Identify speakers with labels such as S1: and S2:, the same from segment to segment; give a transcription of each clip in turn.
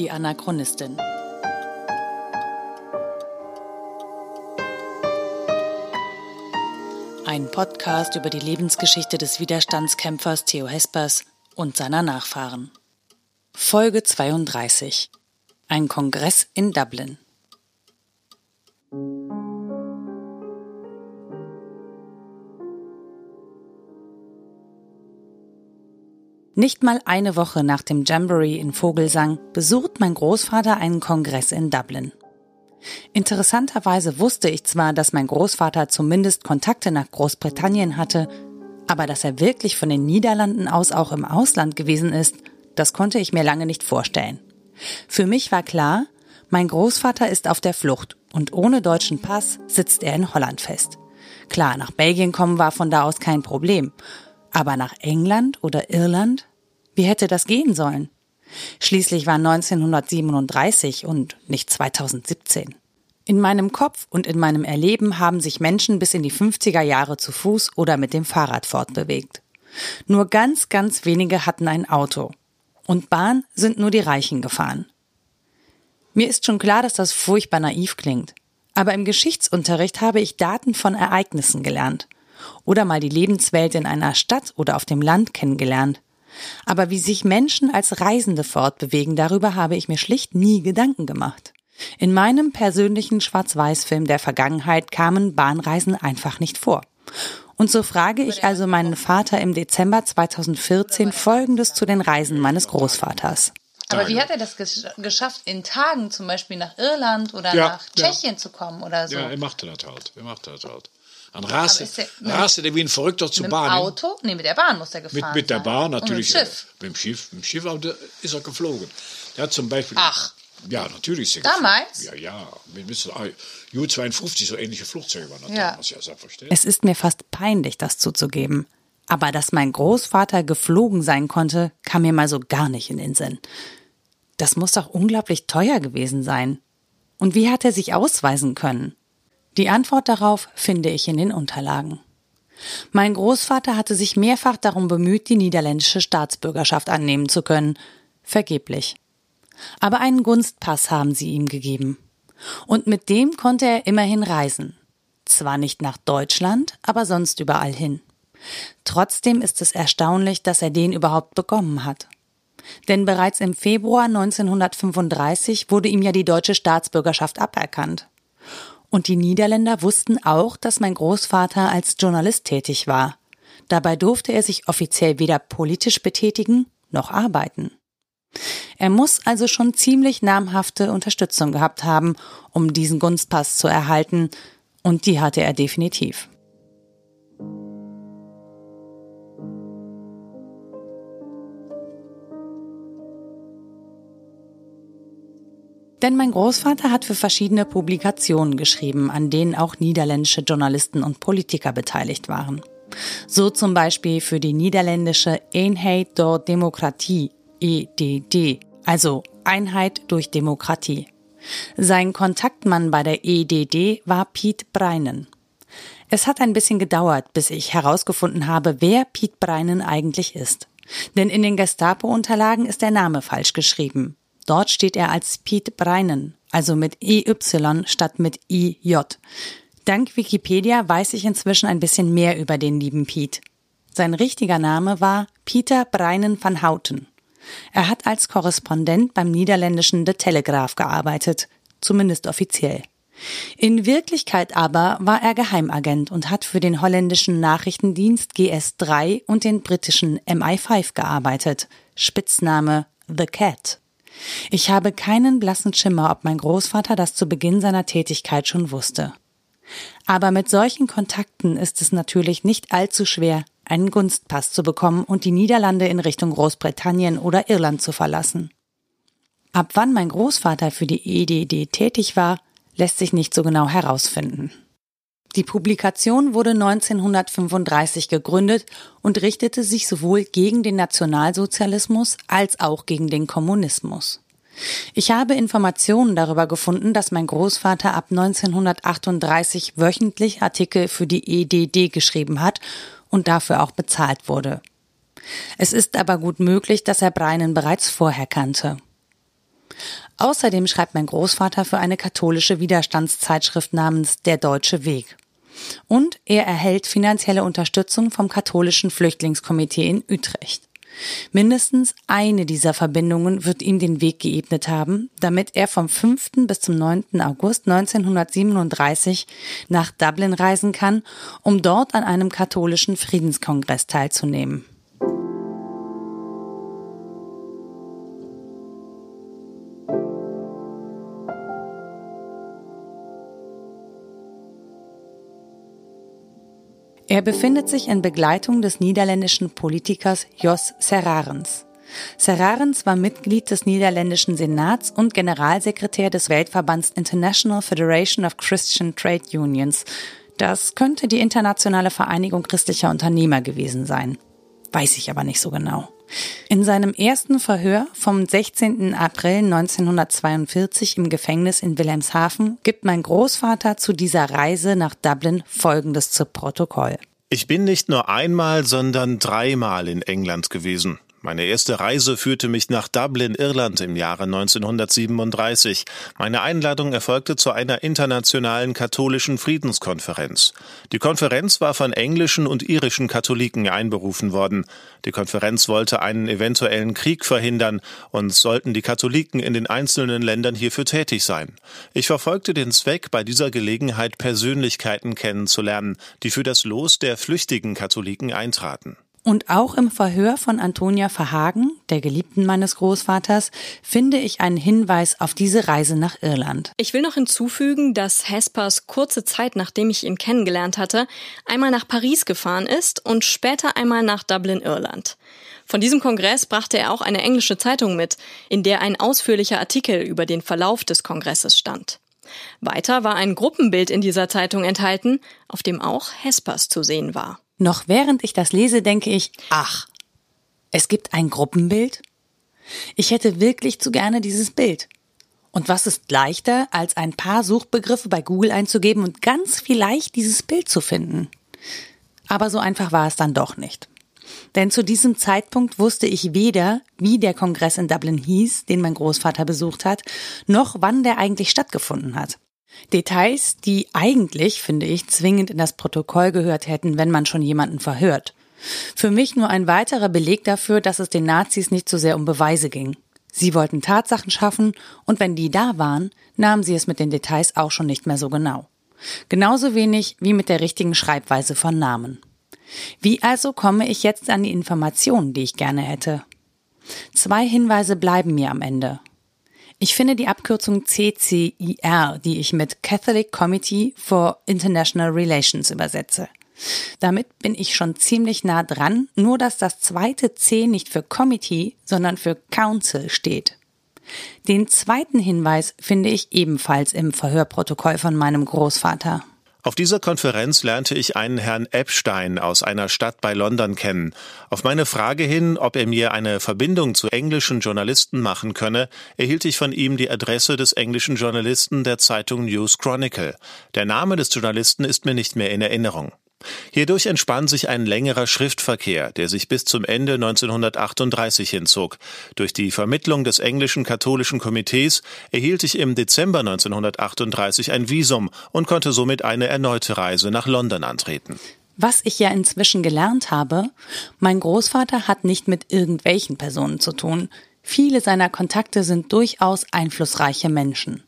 S1: Die Anachronistin. Ein Podcast über die Lebensgeschichte des Widerstandskämpfers Theo Hespers und seiner Nachfahren. Folge 32. Ein Kongress in Dublin. Nicht mal eine Woche nach dem Jamboree in Vogelsang besucht mein Großvater einen Kongress in Dublin. Interessanterweise wusste ich zwar, dass mein Großvater zumindest Kontakte nach Großbritannien hatte, aber dass er wirklich von den Niederlanden aus auch im Ausland gewesen ist, das konnte ich mir lange nicht vorstellen. Für mich war klar, mein Großvater ist auf der Flucht und ohne deutschen Pass sitzt er in Holland fest. Klar, nach Belgien kommen war von da aus kein Problem. Aber nach England oder Irland? Wie hätte das gehen sollen? Schließlich war 1937 und nicht 2017. In meinem Kopf und in meinem Erleben haben sich Menschen bis in die 50er Jahre zu Fuß oder mit dem Fahrrad fortbewegt. Nur ganz, ganz wenige hatten ein Auto. Und Bahn sind nur die Reichen gefahren. Mir ist schon klar, dass das furchtbar naiv klingt. Aber im Geschichtsunterricht habe ich Daten von Ereignissen gelernt. Oder mal die Lebenswelt in einer Stadt oder auf dem Land kennengelernt. Aber wie sich Menschen als Reisende fortbewegen, darüber habe ich mir schlicht nie Gedanken gemacht. In meinem persönlichen Schwarz-Weiß-Film der Vergangenheit kamen Bahnreisen einfach nicht vor. Und so frage ich also meinen Vater im Dezember 2014 Folgendes zu den Reisen meines Großvaters.
S2: Aber wie hat er das geschafft, in Tagen zum Beispiel nach Irland oder ja, nach Tschechien ja. zu kommen oder so?
S3: Ja, er machte das halt. Er machte das halt. Dann raste, der, raste der wie ein Verrückter zur Bahn.
S2: Mit dem Auto? Nee, mit der Bahn muss er gefahren
S3: Mit, mit der Bahn natürlich.
S2: Und mit dem Schiff?
S3: Mit dem Schiff, mit dem Schiff ist er geflogen. Der hat zum Beispiel...
S2: Ach.
S3: Ja, natürlich. Ist
S2: Damals?
S3: Ja, ja. Wir müssen Ju-52 so ähnliche Flugzeuge waren.
S2: Ja.
S3: Das ja selbstverständlich.
S1: Es ist mir fast peinlich, das zuzugeben. Aber dass mein Großvater geflogen sein konnte, kam mir mal so gar nicht in den Sinn. Das muss doch unglaublich teuer gewesen sein. Und wie hat er sich ausweisen können? Die Antwort darauf finde ich in den Unterlagen. Mein Großvater hatte sich mehrfach darum bemüht, die niederländische Staatsbürgerschaft annehmen zu können. Vergeblich. Aber einen Gunstpass haben sie ihm gegeben. Und mit dem konnte er immerhin reisen. Zwar nicht nach Deutschland, aber sonst überall hin. Trotzdem ist es erstaunlich, dass er den überhaupt bekommen hat. Denn bereits im Februar 1935 wurde ihm ja die deutsche Staatsbürgerschaft aberkannt. Und die Niederländer wussten auch, dass mein Großvater als Journalist tätig war. Dabei durfte er sich offiziell weder politisch betätigen noch arbeiten. Er muss also schon ziemlich namhafte Unterstützung gehabt haben, um diesen Gunstpass zu erhalten, und die hatte er definitiv. Denn mein Großvater hat für verschiedene Publikationen geschrieben, an denen auch niederländische Journalisten und Politiker beteiligt waren. So zum Beispiel für die niederländische Eenheid door Demokratie, EDD, also Einheit durch Demokratie. Sein Kontaktmann bei der EDD war Piet Breinen. Es hat ein bisschen gedauert, bis ich herausgefunden habe, wer Piet Breinen eigentlich ist. Denn in den Gestapo-Unterlagen ist der Name falsch geschrieben. Dort steht er als Piet Breinen, also mit EY statt mit IJ. Dank Wikipedia weiß ich inzwischen ein bisschen mehr über den lieben Piet. Sein richtiger Name war Pieter Breinen van Houten. Er hat als Korrespondent beim niederländischen The Telegraph gearbeitet, zumindest offiziell. In Wirklichkeit aber war er Geheimagent und hat für den holländischen Nachrichtendienst GS3 und den britischen MI5 gearbeitet. Spitzname The Cat. Ich habe keinen blassen Schimmer, ob mein Großvater das zu Beginn seiner Tätigkeit schon wusste. Aber mit solchen Kontakten ist es natürlich nicht allzu schwer, einen Gunstpass zu bekommen und die Niederlande in Richtung Großbritannien oder Irland zu verlassen. Ab wann mein Großvater für die EDD tätig war, lässt sich nicht so genau herausfinden. Die Publikation wurde 1935 gegründet und richtete sich sowohl gegen den Nationalsozialismus als auch gegen den Kommunismus. Ich habe Informationen darüber gefunden, dass mein Großvater ab 1938 wöchentlich Artikel für die EDD geschrieben hat und dafür auch bezahlt wurde. Es ist aber gut möglich, dass er Breinen bereits vorher kannte. Außerdem schreibt mein Großvater für eine katholische Widerstandszeitschrift namens Der Deutsche Weg. Und er erhält finanzielle Unterstützung vom katholischen Flüchtlingskomitee in Utrecht. Mindestens eine dieser Verbindungen wird ihm den Weg geebnet haben, damit er vom 5. bis zum 9. August 1937 nach Dublin reisen kann, um dort an einem katholischen Friedenskongress teilzunehmen. Er befindet sich in Begleitung des niederländischen Politikers Jos Serrarens. Serrarens war Mitglied des niederländischen Senats und Generalsekretär des Weltverbands International Federation of Christian Trade Unions. Das könnte die internationale Vereinigung christlicher Unternehmer gewesen sein. Weiß ich aber nicht so genau. In seinem ersten Verhör vom 16. April 1942 im Gefängnis in Wilhelmshaven gibt mein Großvater zu dieser Reise nach Dublin Folgendes zu Protokoll.
S4: Ich bin nicht nur einmal, sondern dreimal in England gewesen. Meine erste Reise führte mich nach Dublin, Irland im Jahre 1937. Meine Einladung erfolgte zu einer internationalen katholischen Friedenskonferenz. Die Konferenz war von englischen und irischen Katholiken einberufen worden. Die Konferenz wollte einen eventuellen Krieg verhindern und sollten die Katholiken in den einzelnen Ländern hierfür tätig sein. Ich verfolgte den Zweck, bei dieser Gelegenheit Persönlichkeiten kennenzulernen, die für das Los der flüchtigen Katholiken eintraten.
S1: Und auch im Verhör von Antonia Verhagen, der Geliebten meines Großvaters, finde ich einen Hinweis auf diese Reise nach Irland.
S5: Ich will noch hinzufügen, dass Hespers kurze Zeit nachdem ich ihn kennengelernt hatte, einmal nach Paris gefahren ist und später einmal nach Dublin, Irland. Von diesem Kongress brachte er auch eine englische Zeitung mit, in der ein ausführlicher Artikel über den Verlauf des Kongresses stand. Weiter war ein Gruppenbild in dieser Zeitung enthalten, auf dem auch Hespers zu sehen war.
S1: Noch während ich das lese, denke ich, ach, es gibt ein Gruppenbild? Ich hätte wirklich zu gerne dieses Bild. Und was ist leichter, als ein paar Suchbegriffe bei Google einzugeben und ganz vielleicht dieses Bild zu finden? Aber so einfach war es dann doch nicht. Denn zu diesem Zeitpunkt wusste ich weder, wie der Kongress in Dublin hieß, den mein Großvater besucht hat, noch wann der eigentlich stattgefunden hat. Details, die eigentlich, finde ich, zwingend in das Protokoll gehört hätten, wenn man schon jemanden verhört. Für mich nur ein weiterer Beleg dafür, dass es den Nazis nicht so sehr um Beweise ging. Sie wollten Tatsachen schaffen, und wenn die da waren, nahmen sie es mit den Details auch schon nicht mehr so genau. Genauso wenig wie mit der richtigen Schreibweise von Namen. Wie also komme ich jetzt an die Informationen, die ich gerne hätte? Zwei Hinweise bleiben mir am Ende. Ich finde die Abkürzung CCIR, die ich mit Catholic Committee for International Relations übersetze. Damit bin ich schon ziemlich nah dran, nur dass das zweite C nicht für Committee, sondern für Council steht. Den zweiten Hinweis finde ich ebenfalls im Verhörprotokoll von meinem Großvater.
S4: Auf dieser Konferenz lernte ich einen Herrn Epstein aus einer Stadt bei London kennen. Auf meine Frage hin, ob er mir eine Verbindung zu englischen Journalisten machen könne, erhielt ich von ihm die Adresse des englischen Journalisten der Zeitung News Chronicle. Der Name des Journalisten ist mir nicht mehr in Erinnerung. Hierdurch entspann sich ein längerer Schriftverkehr, der sich bis zum Ende 1938 hinzog. Durch die Vermittlung des englischen katholischen Komitees erhielt ich im Dezember 1938 ein Visum und konnte somit eine erneute Reise nach London antreten.
S1: Was ich ja inzwischen gelernt habe, mein Großvater hat nicht mit irgendwelchen Personen zu tun. Viele seiner Kontakte sind durchaus einflussreiche Menschen.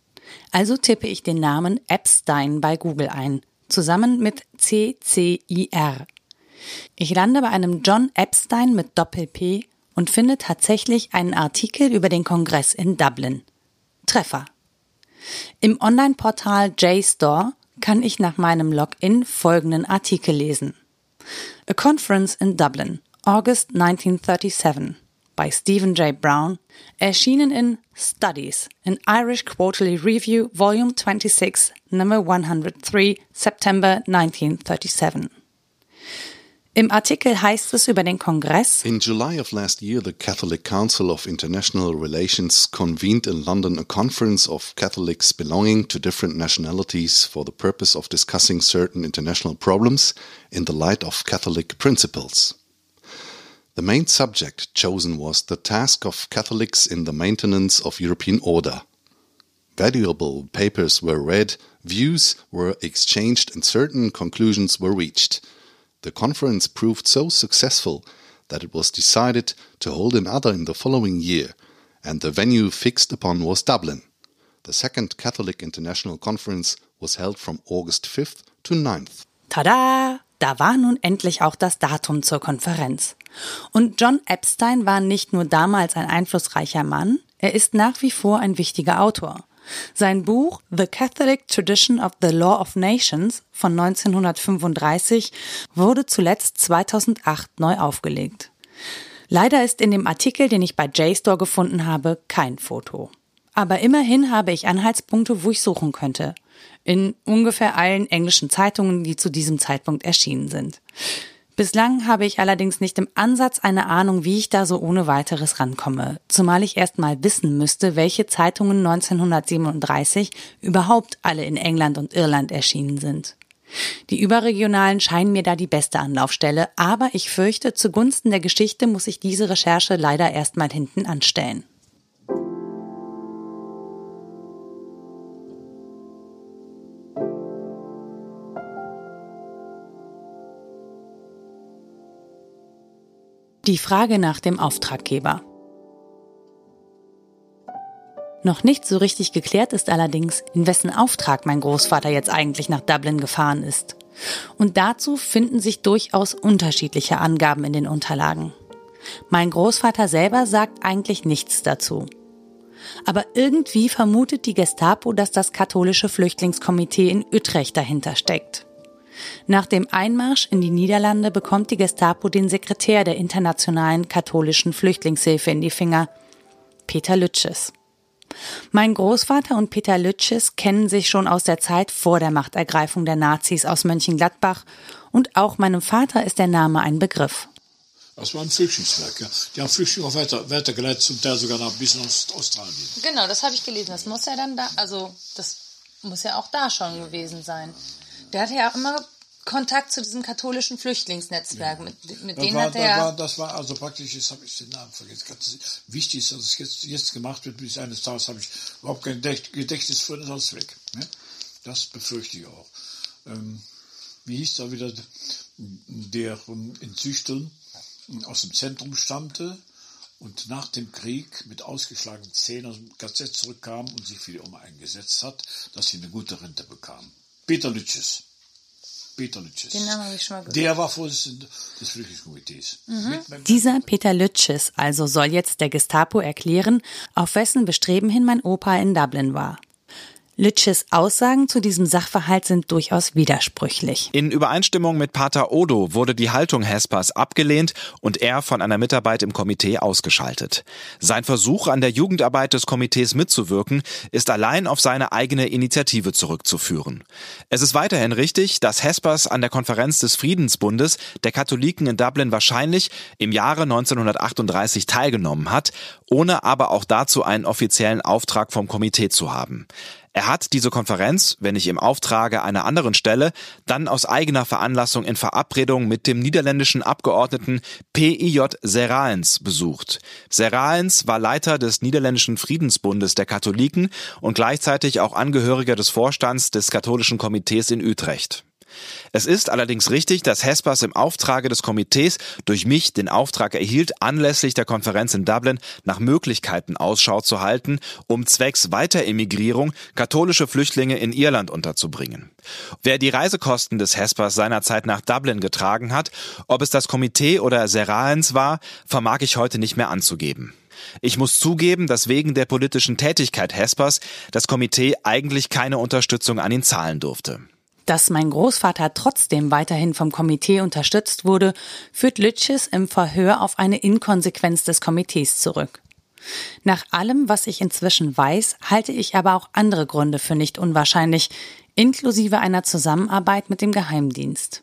S1: Also tippe ich den Namen Epstein bei Google ein zusammen mit CCIR. Ich lande bei einem John Epstein mit Doppel-P und finde tatsächlich einen Artikel über den Kongress in Dublin. Treffer. Im Online-Portal JSTOR kann ich nach meinem Login folgenden Artikel lesen. A Conference in Dublin, August 1937 by Stephen J. Brown, erschienen in Studies, an Irish Quarterly Review, Volume 26, Number 103, September 1937. Im Artikel heißt es über den Kongress
S6: In July of last year the Catholic Council of International Relations convened in London a conference of Catholics belonging to different nationalities for the purpose of discussing certain international problems in the light of Catholic principles. The main subject chosen was the task of Catholics in the maintenance of European order. Valuable papers were read, views were exchanged, and certain conclusions were reached. The conference proved so successful that it was decided to hold another in the following year, and the venue fixed upon was Dublin. The Second Catholic International Conference was held from August 5th to 9th.
S1: Ta Da war nun endlich auch das Datum zur Konferenz. Und John Epstein war nicht nur damals ein einflussreicher Mann, er ist nach wie vor ein wichtiger Autor. Sein Buch The Catholic Tradition of the Law of Nations von 1935 wurde zuletzt 2008 neu aufgelegt. Leider ist in dem Artikel, den ich bei JSTOR gefunden habe, kein Foto. Aber immerhin habe ich Anhaltspunkte, wo ich suchen könnte. In ungefähr allen englischen Zeitungen, die zu diesem Zeitpunkt erschienen sind. Bislang habe ich allerdings nicht im Ansatz eine Ahnung, wie ich da so ohne weiteres rankomme, zumal ich erst mal wissen müsste, welche Zeitungen 1937 überhaupt alle in England und Irland erschienen sind. Die überregionalen scheinen mir da die beste Anlaufstelle, aber ich fürchte, zugunsten der Geschichte muss ich diese Recherche leider erstmal hinten anstellen. Die Frage nach dem Auftraggeber. Noch nicht so richtig geklärt ist allerdings, in wessen Auftrag mein Großvater jetzt eigentlich nach Dublin gefahren ist. Und dazu finden sich durchaus unterschiedliche Angaben in den Unterlagen. Mein Großvater selber sagt eigentlich nichts dazu. Aber irgendwie vermutet die Gestapo, dass das katholische Flüchtlingskomitee in Utrecht dahinter steckt. Nach dem Einmarsch in die Niederlande bekommt die Gestapo den Sekretär der Internationalen Katholischen Flüchtlingshilfe in die Finger, Peter Lütsches. Mein Großvater und Peter Lütsches kennen sich schon aus der Zeit vor der Machtergreifung der Nazis aus Mönchengladbach und auch meinem Vater ist der Name ein Begriff.
S3: Das war ein Flüchtlingswerk, ja. Die haben Flüchtlinge auch weiter, weitergeleitet, zum Teil sogar nach bis nach Australien.
S2: Genau, das habe ich gelesen. Das muss ja dann da, also das muss ja auch da schon gewesen sein. Der hatte ja auch immer Kontakt zu diesem katholischen Flüchtlingsnetzwerk. Ja. Mit, mit denen
S3: war,
S2: hat er.
S3: War, das war also praktisch, jetzt habe ich den Namen vergessen. Wichtig ist, dass es jetzt, jetzt gemacht wird, bis eines Tages habe ich überhaupt kein Gedächtnis für das alles weg. Ne? Das befürchte ich auch. Ähm, wie hieß da wieder der in Züchteln aus dem Zentrum stammte und nach dem Krieg mit ausgeschlagenen Zähnen aus dem KZ zurückkam und sich für die Oma eingesetzt hat, dass sie eine gute Rente bekam. Peter Lütjes. Peter Lütjes.
S2: Den Namen habe ich schon mal gehört.
S3: Der war Vorsitzender des Flüchtlingskomitees.
S1: Mhm. Dieser Peter Lütjes also soll jetzt der Gestapo erklären, auf wessen Bestreben hin mein Opa in Dublin war. Litsches Aussagen zu diesem Sachverhalt sind durchaus widersprüchlich.
S7: In Übereinstimmung mit Pater Odo wurde die Haltung Hespers abgelehnt und er von einer Mitarbeit im Komitee ausgeschaltet. Sein Versuch, an der Jugendarbeit des Komitees mitzuwirken, ist allein auf seine eigene Initiative zurückzuführen. Es ist weiterhin richtig, dass Hespers an der Konferenz des Friedensbundes der Katholiken in Dublin wahrscheinlich im Jahre 1938 teilgenommen hat, ohne aber auch dazu einen offiziellen Auftrag vom Komitee zu haben. Er hat diese Konferenz, wenn nicht im Auftrage einer anderen Stelle, dann aus eigener Veranlassung in Verabredung mit dem niederländischen Abgeordneten PIJ Serraens besucht. Serraens war Leiter des niederländischen Friedensbundes der Katholiken und gleichzeitig auch Angehöriger des Vorstands des katholischen Komitees in Utrecht. Es ist allerdings richtig, dass Hespers im Auftrage des Komitees durch mich den Auftrag erhielt, anlässlich der Konferenz in Dublin nach Möglichkeiten Ausschau zu halten, um zwecks Weiteremigrierung katholische Flüchtlinge in Irland unterzubringen. Wer die Reisekosten des Hespers seinerzeit nach Dublin getragen hat, ob es das Komitee oder Serraens war, vermag ich heute nicht mehr anzugeben. Ich muss zugeben, dass wegen der politischen Tätigkeit Hespers das Komitee eigentlich keine Unterstützung an ihn zahlen durfte.
S1: Dass mein Großvater trotzdem weiterhin vom Komitee unterstützt wurde, führt Lütches im Verhör auf eine Inkonsequenz des Komitees zurück. Nach allem, was ich inzwischen weiß, halte ich aber auch andere Gründe für nicht unwahrscheinlich, inklusive einer Zusammenarbeit mit dem Geheimdienst.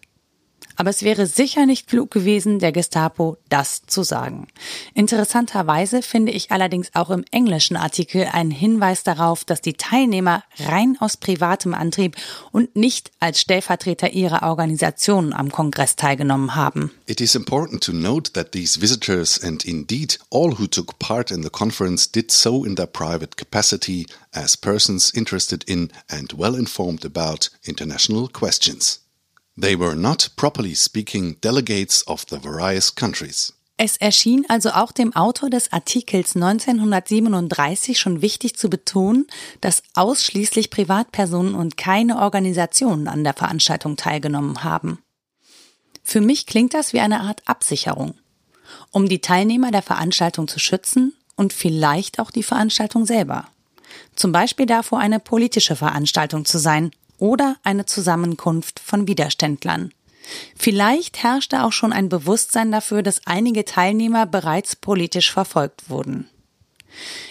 S1: Aber es wäre sicher nicht klug gewesen, der Gestapo das zu sagen. Interessanterweise finde ich allerdings auch im englischen Artikel einen Hinweis darauf, dass die Teilnehmer rein aus privatem Antrieb und nicht als Stellvertreter ihrer Organisationen am Kongress teilgenommen haben.
S6: It is important to note that these visitors and indeed all who took part in the conference did so in their private capacity as persons interested in and well informed about international questions. They were not, properly speaking, delegates of the various countries.
S1: Es erschien also auch dem Autor des Artikels 1937 schon wichtig zu betonen, dass ausschließlich Privatpersonen und keine Organisationen an der Veranstaltung teilgenommen haben. Für mich klingt das wie eine Art Absicherung, um die Teilnehmer der Veranstaltung zu schützen und vielleicht auch die Veranstaltung selber. Zum Beispiel davor, eine politische Veranstaltung zu sein oder eine Zusammenkunft von Widerständlern. Vielleicht herrschte auch schon ein Bewusstsein dafür, dass einige Teilnehmer bereits politisch verfolgt wurden.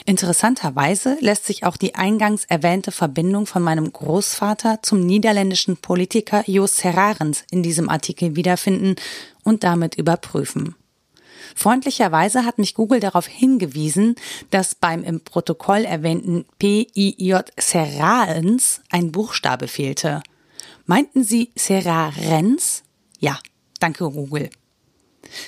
S1: Interessanterweise lässt sich auch die eingangs erwähnte Verbindung von meinem Großvater zum niederländischen Politiker Jos Serrarens in diesem Artikel wiederfinden und damit überprüfen. Freundlicherweise hat mich Google darauf hingewiesen, dass beim im Protokoll erwähnten PIJ Serrarens ein Buchstabe fehlte. Meinten Sie Serrarens? Ja, danke Google.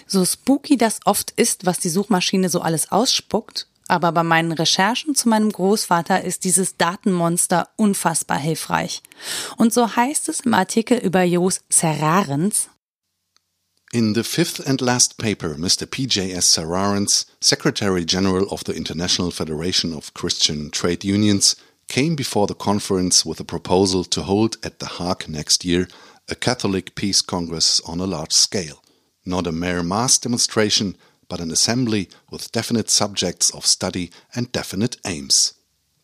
S1: So spooky das oft ist, was die Suchmaschine so alles ausspuckt, aber bei meinen Recherchen zu meinem Großvater ist dieses Datenmonster unfassbar hilfreich. Und so heißt es im Artikel über Jos Serrarens,
S6: In the fifth and last paper, Mr. P.J.S. Sararens, Secretary General of the International Federation of Christian Trade Unions, came before the conference with a proposal to hold at The Hague next year a Catholic Peace Congress on a large scale. Not a mere mass demonstration, but an assembly with definite subjects of study and definite aims.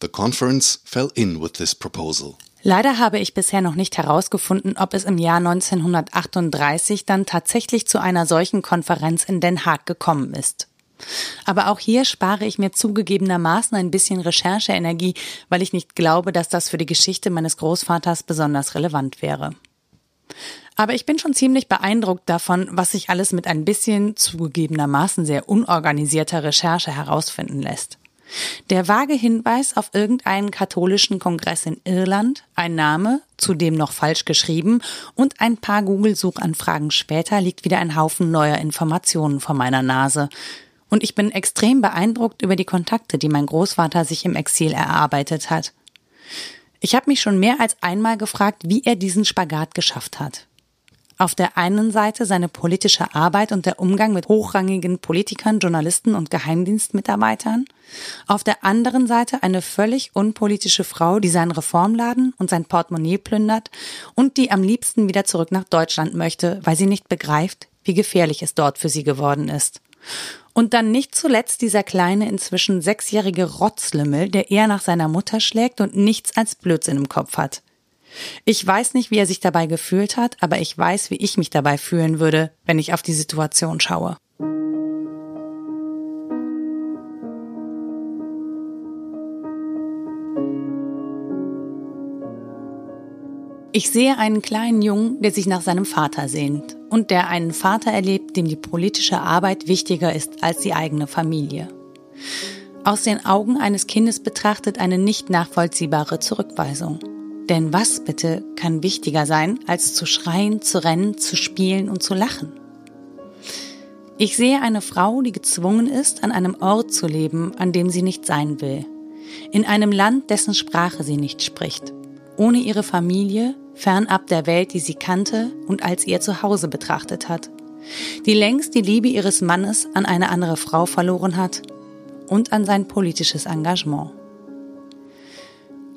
S6: The conference fell in with this proposal.
S1: Leider habe ich bisher noch nicht herausgefunden, ob es im Jahr 1938 dann tatsächlich zu einer solchen Konferenz in Den Haag gekommen ist. Aber auch hier spare ich mir zugegebenermaßen ein bisschen Rechercheenergie, weil ich nicht glaube, dass das für die Geschichte meines Großvaters besonders relevant wäre. Aber ich bin schon ziemlich beeindruckt davon, was sich alles mit ein bisschen zugegebenermaßen sehr unorganisierter Recherche herausfinden lässt. Der vage Hinweis auf irgendeinen katholischen Kongress in Irland, ein Name, zudem noch falsch geschrieben, und ein paar Google-Suchanfragen später liegt wieder ein Haufen neuer Informationen vor meiner Nase. Und ich bin extrem beeindruckt über die Kontakte, die mein Großvater sich im Exil erarbeitet hat. Ich habe mich schon mehr als einmal gefragt, wie er diesen Spagat geschafft hat. Auf der einen Seite seine politische Arbeit und der Umgang mit hochrangigen Politikern, Journalisten und Geheimdienstmitarbeitern. Auf der anderen Seite eine völlig unpolitische Frau, die seinen Reformladen und sein Portemonnaie plündert und die am liebsten wieder zurück nach Deutschland möchte, weil sie nicht begreift, wie gefährlich es dort für sie geworden ist. Und dann nicht zuletzt dieser kleine, inzwischen sechsjährige Rotzlümmel, der eher nach seiner Mutter schlägt und nichts als Blödsinn im Kopf hat. Ich weiß nicht, wie er sich dabei gefühlt hat, aber ich weiß, wie ich mich dabei fühlen würde, wenn ich auf die Situation schaue. Ich sehe einen kleinen Jungen, der sich nach seinem Vater sehnt und der einen Vater erlebt, dem die politische Arbeit wichtiger ist als die eigene Familie. Aus den Augen eines Kindes betrachtet eine nicht nachvollziehbare Zurückweisung. Denn was bitte kann wichtiger sein, als zu schreien, zu rennen, zu spielen und zu lachen? Ich sehe eine Frau, die gezwungen ist, an einem Ort zu leben, an dem sie nicht sein will. In einem Land, dessen Sprache sie nicht spricht. Ohne ihre Familie, fernab der Welt, die sie kannte und als ihr Zuhause betrachtet hat. Die längst die Liebe ihres Mannes an eine andere Frau verloren hat und an sein politisches Engagement.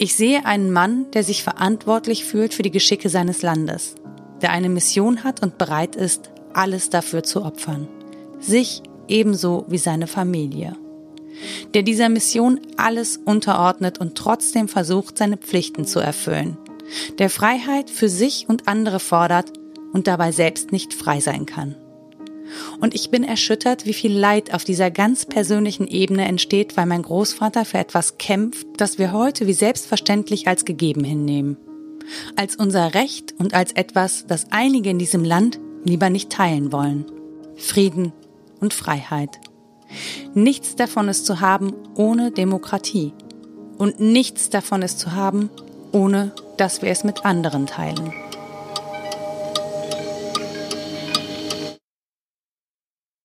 S1: Ich sehe einen Mann, der sich verantwortlich fühlt für die Geschicke seines Landes, der eine Mission hat und bereit ist, alles dafür zu opfern. Sich ebenso wie seine Familie. Der dieser Mission alles unterordnet und trotzdem versucht, seine Pflichten zu erfüllen. Der Freiheit für sich und andere fordert und dabei selbst nicht frei sein kann. Und ich bin erschüttert, wie viel Leid auf dieser ganz persönlichen Ebene entsteht, weil mein Großvater für etwas kämpft, das wir heute wie selbstverständlich als gegeben hinnehmen. Als unser Recht und als etwas, das einige in diesem Land lieber nicht teilen wollen. Frieden und Freiheit. Nichts davon ist zu haben ohne Demokratie. Und nichts davon ist zu haben, ohne dass wir es mit anderen teilen.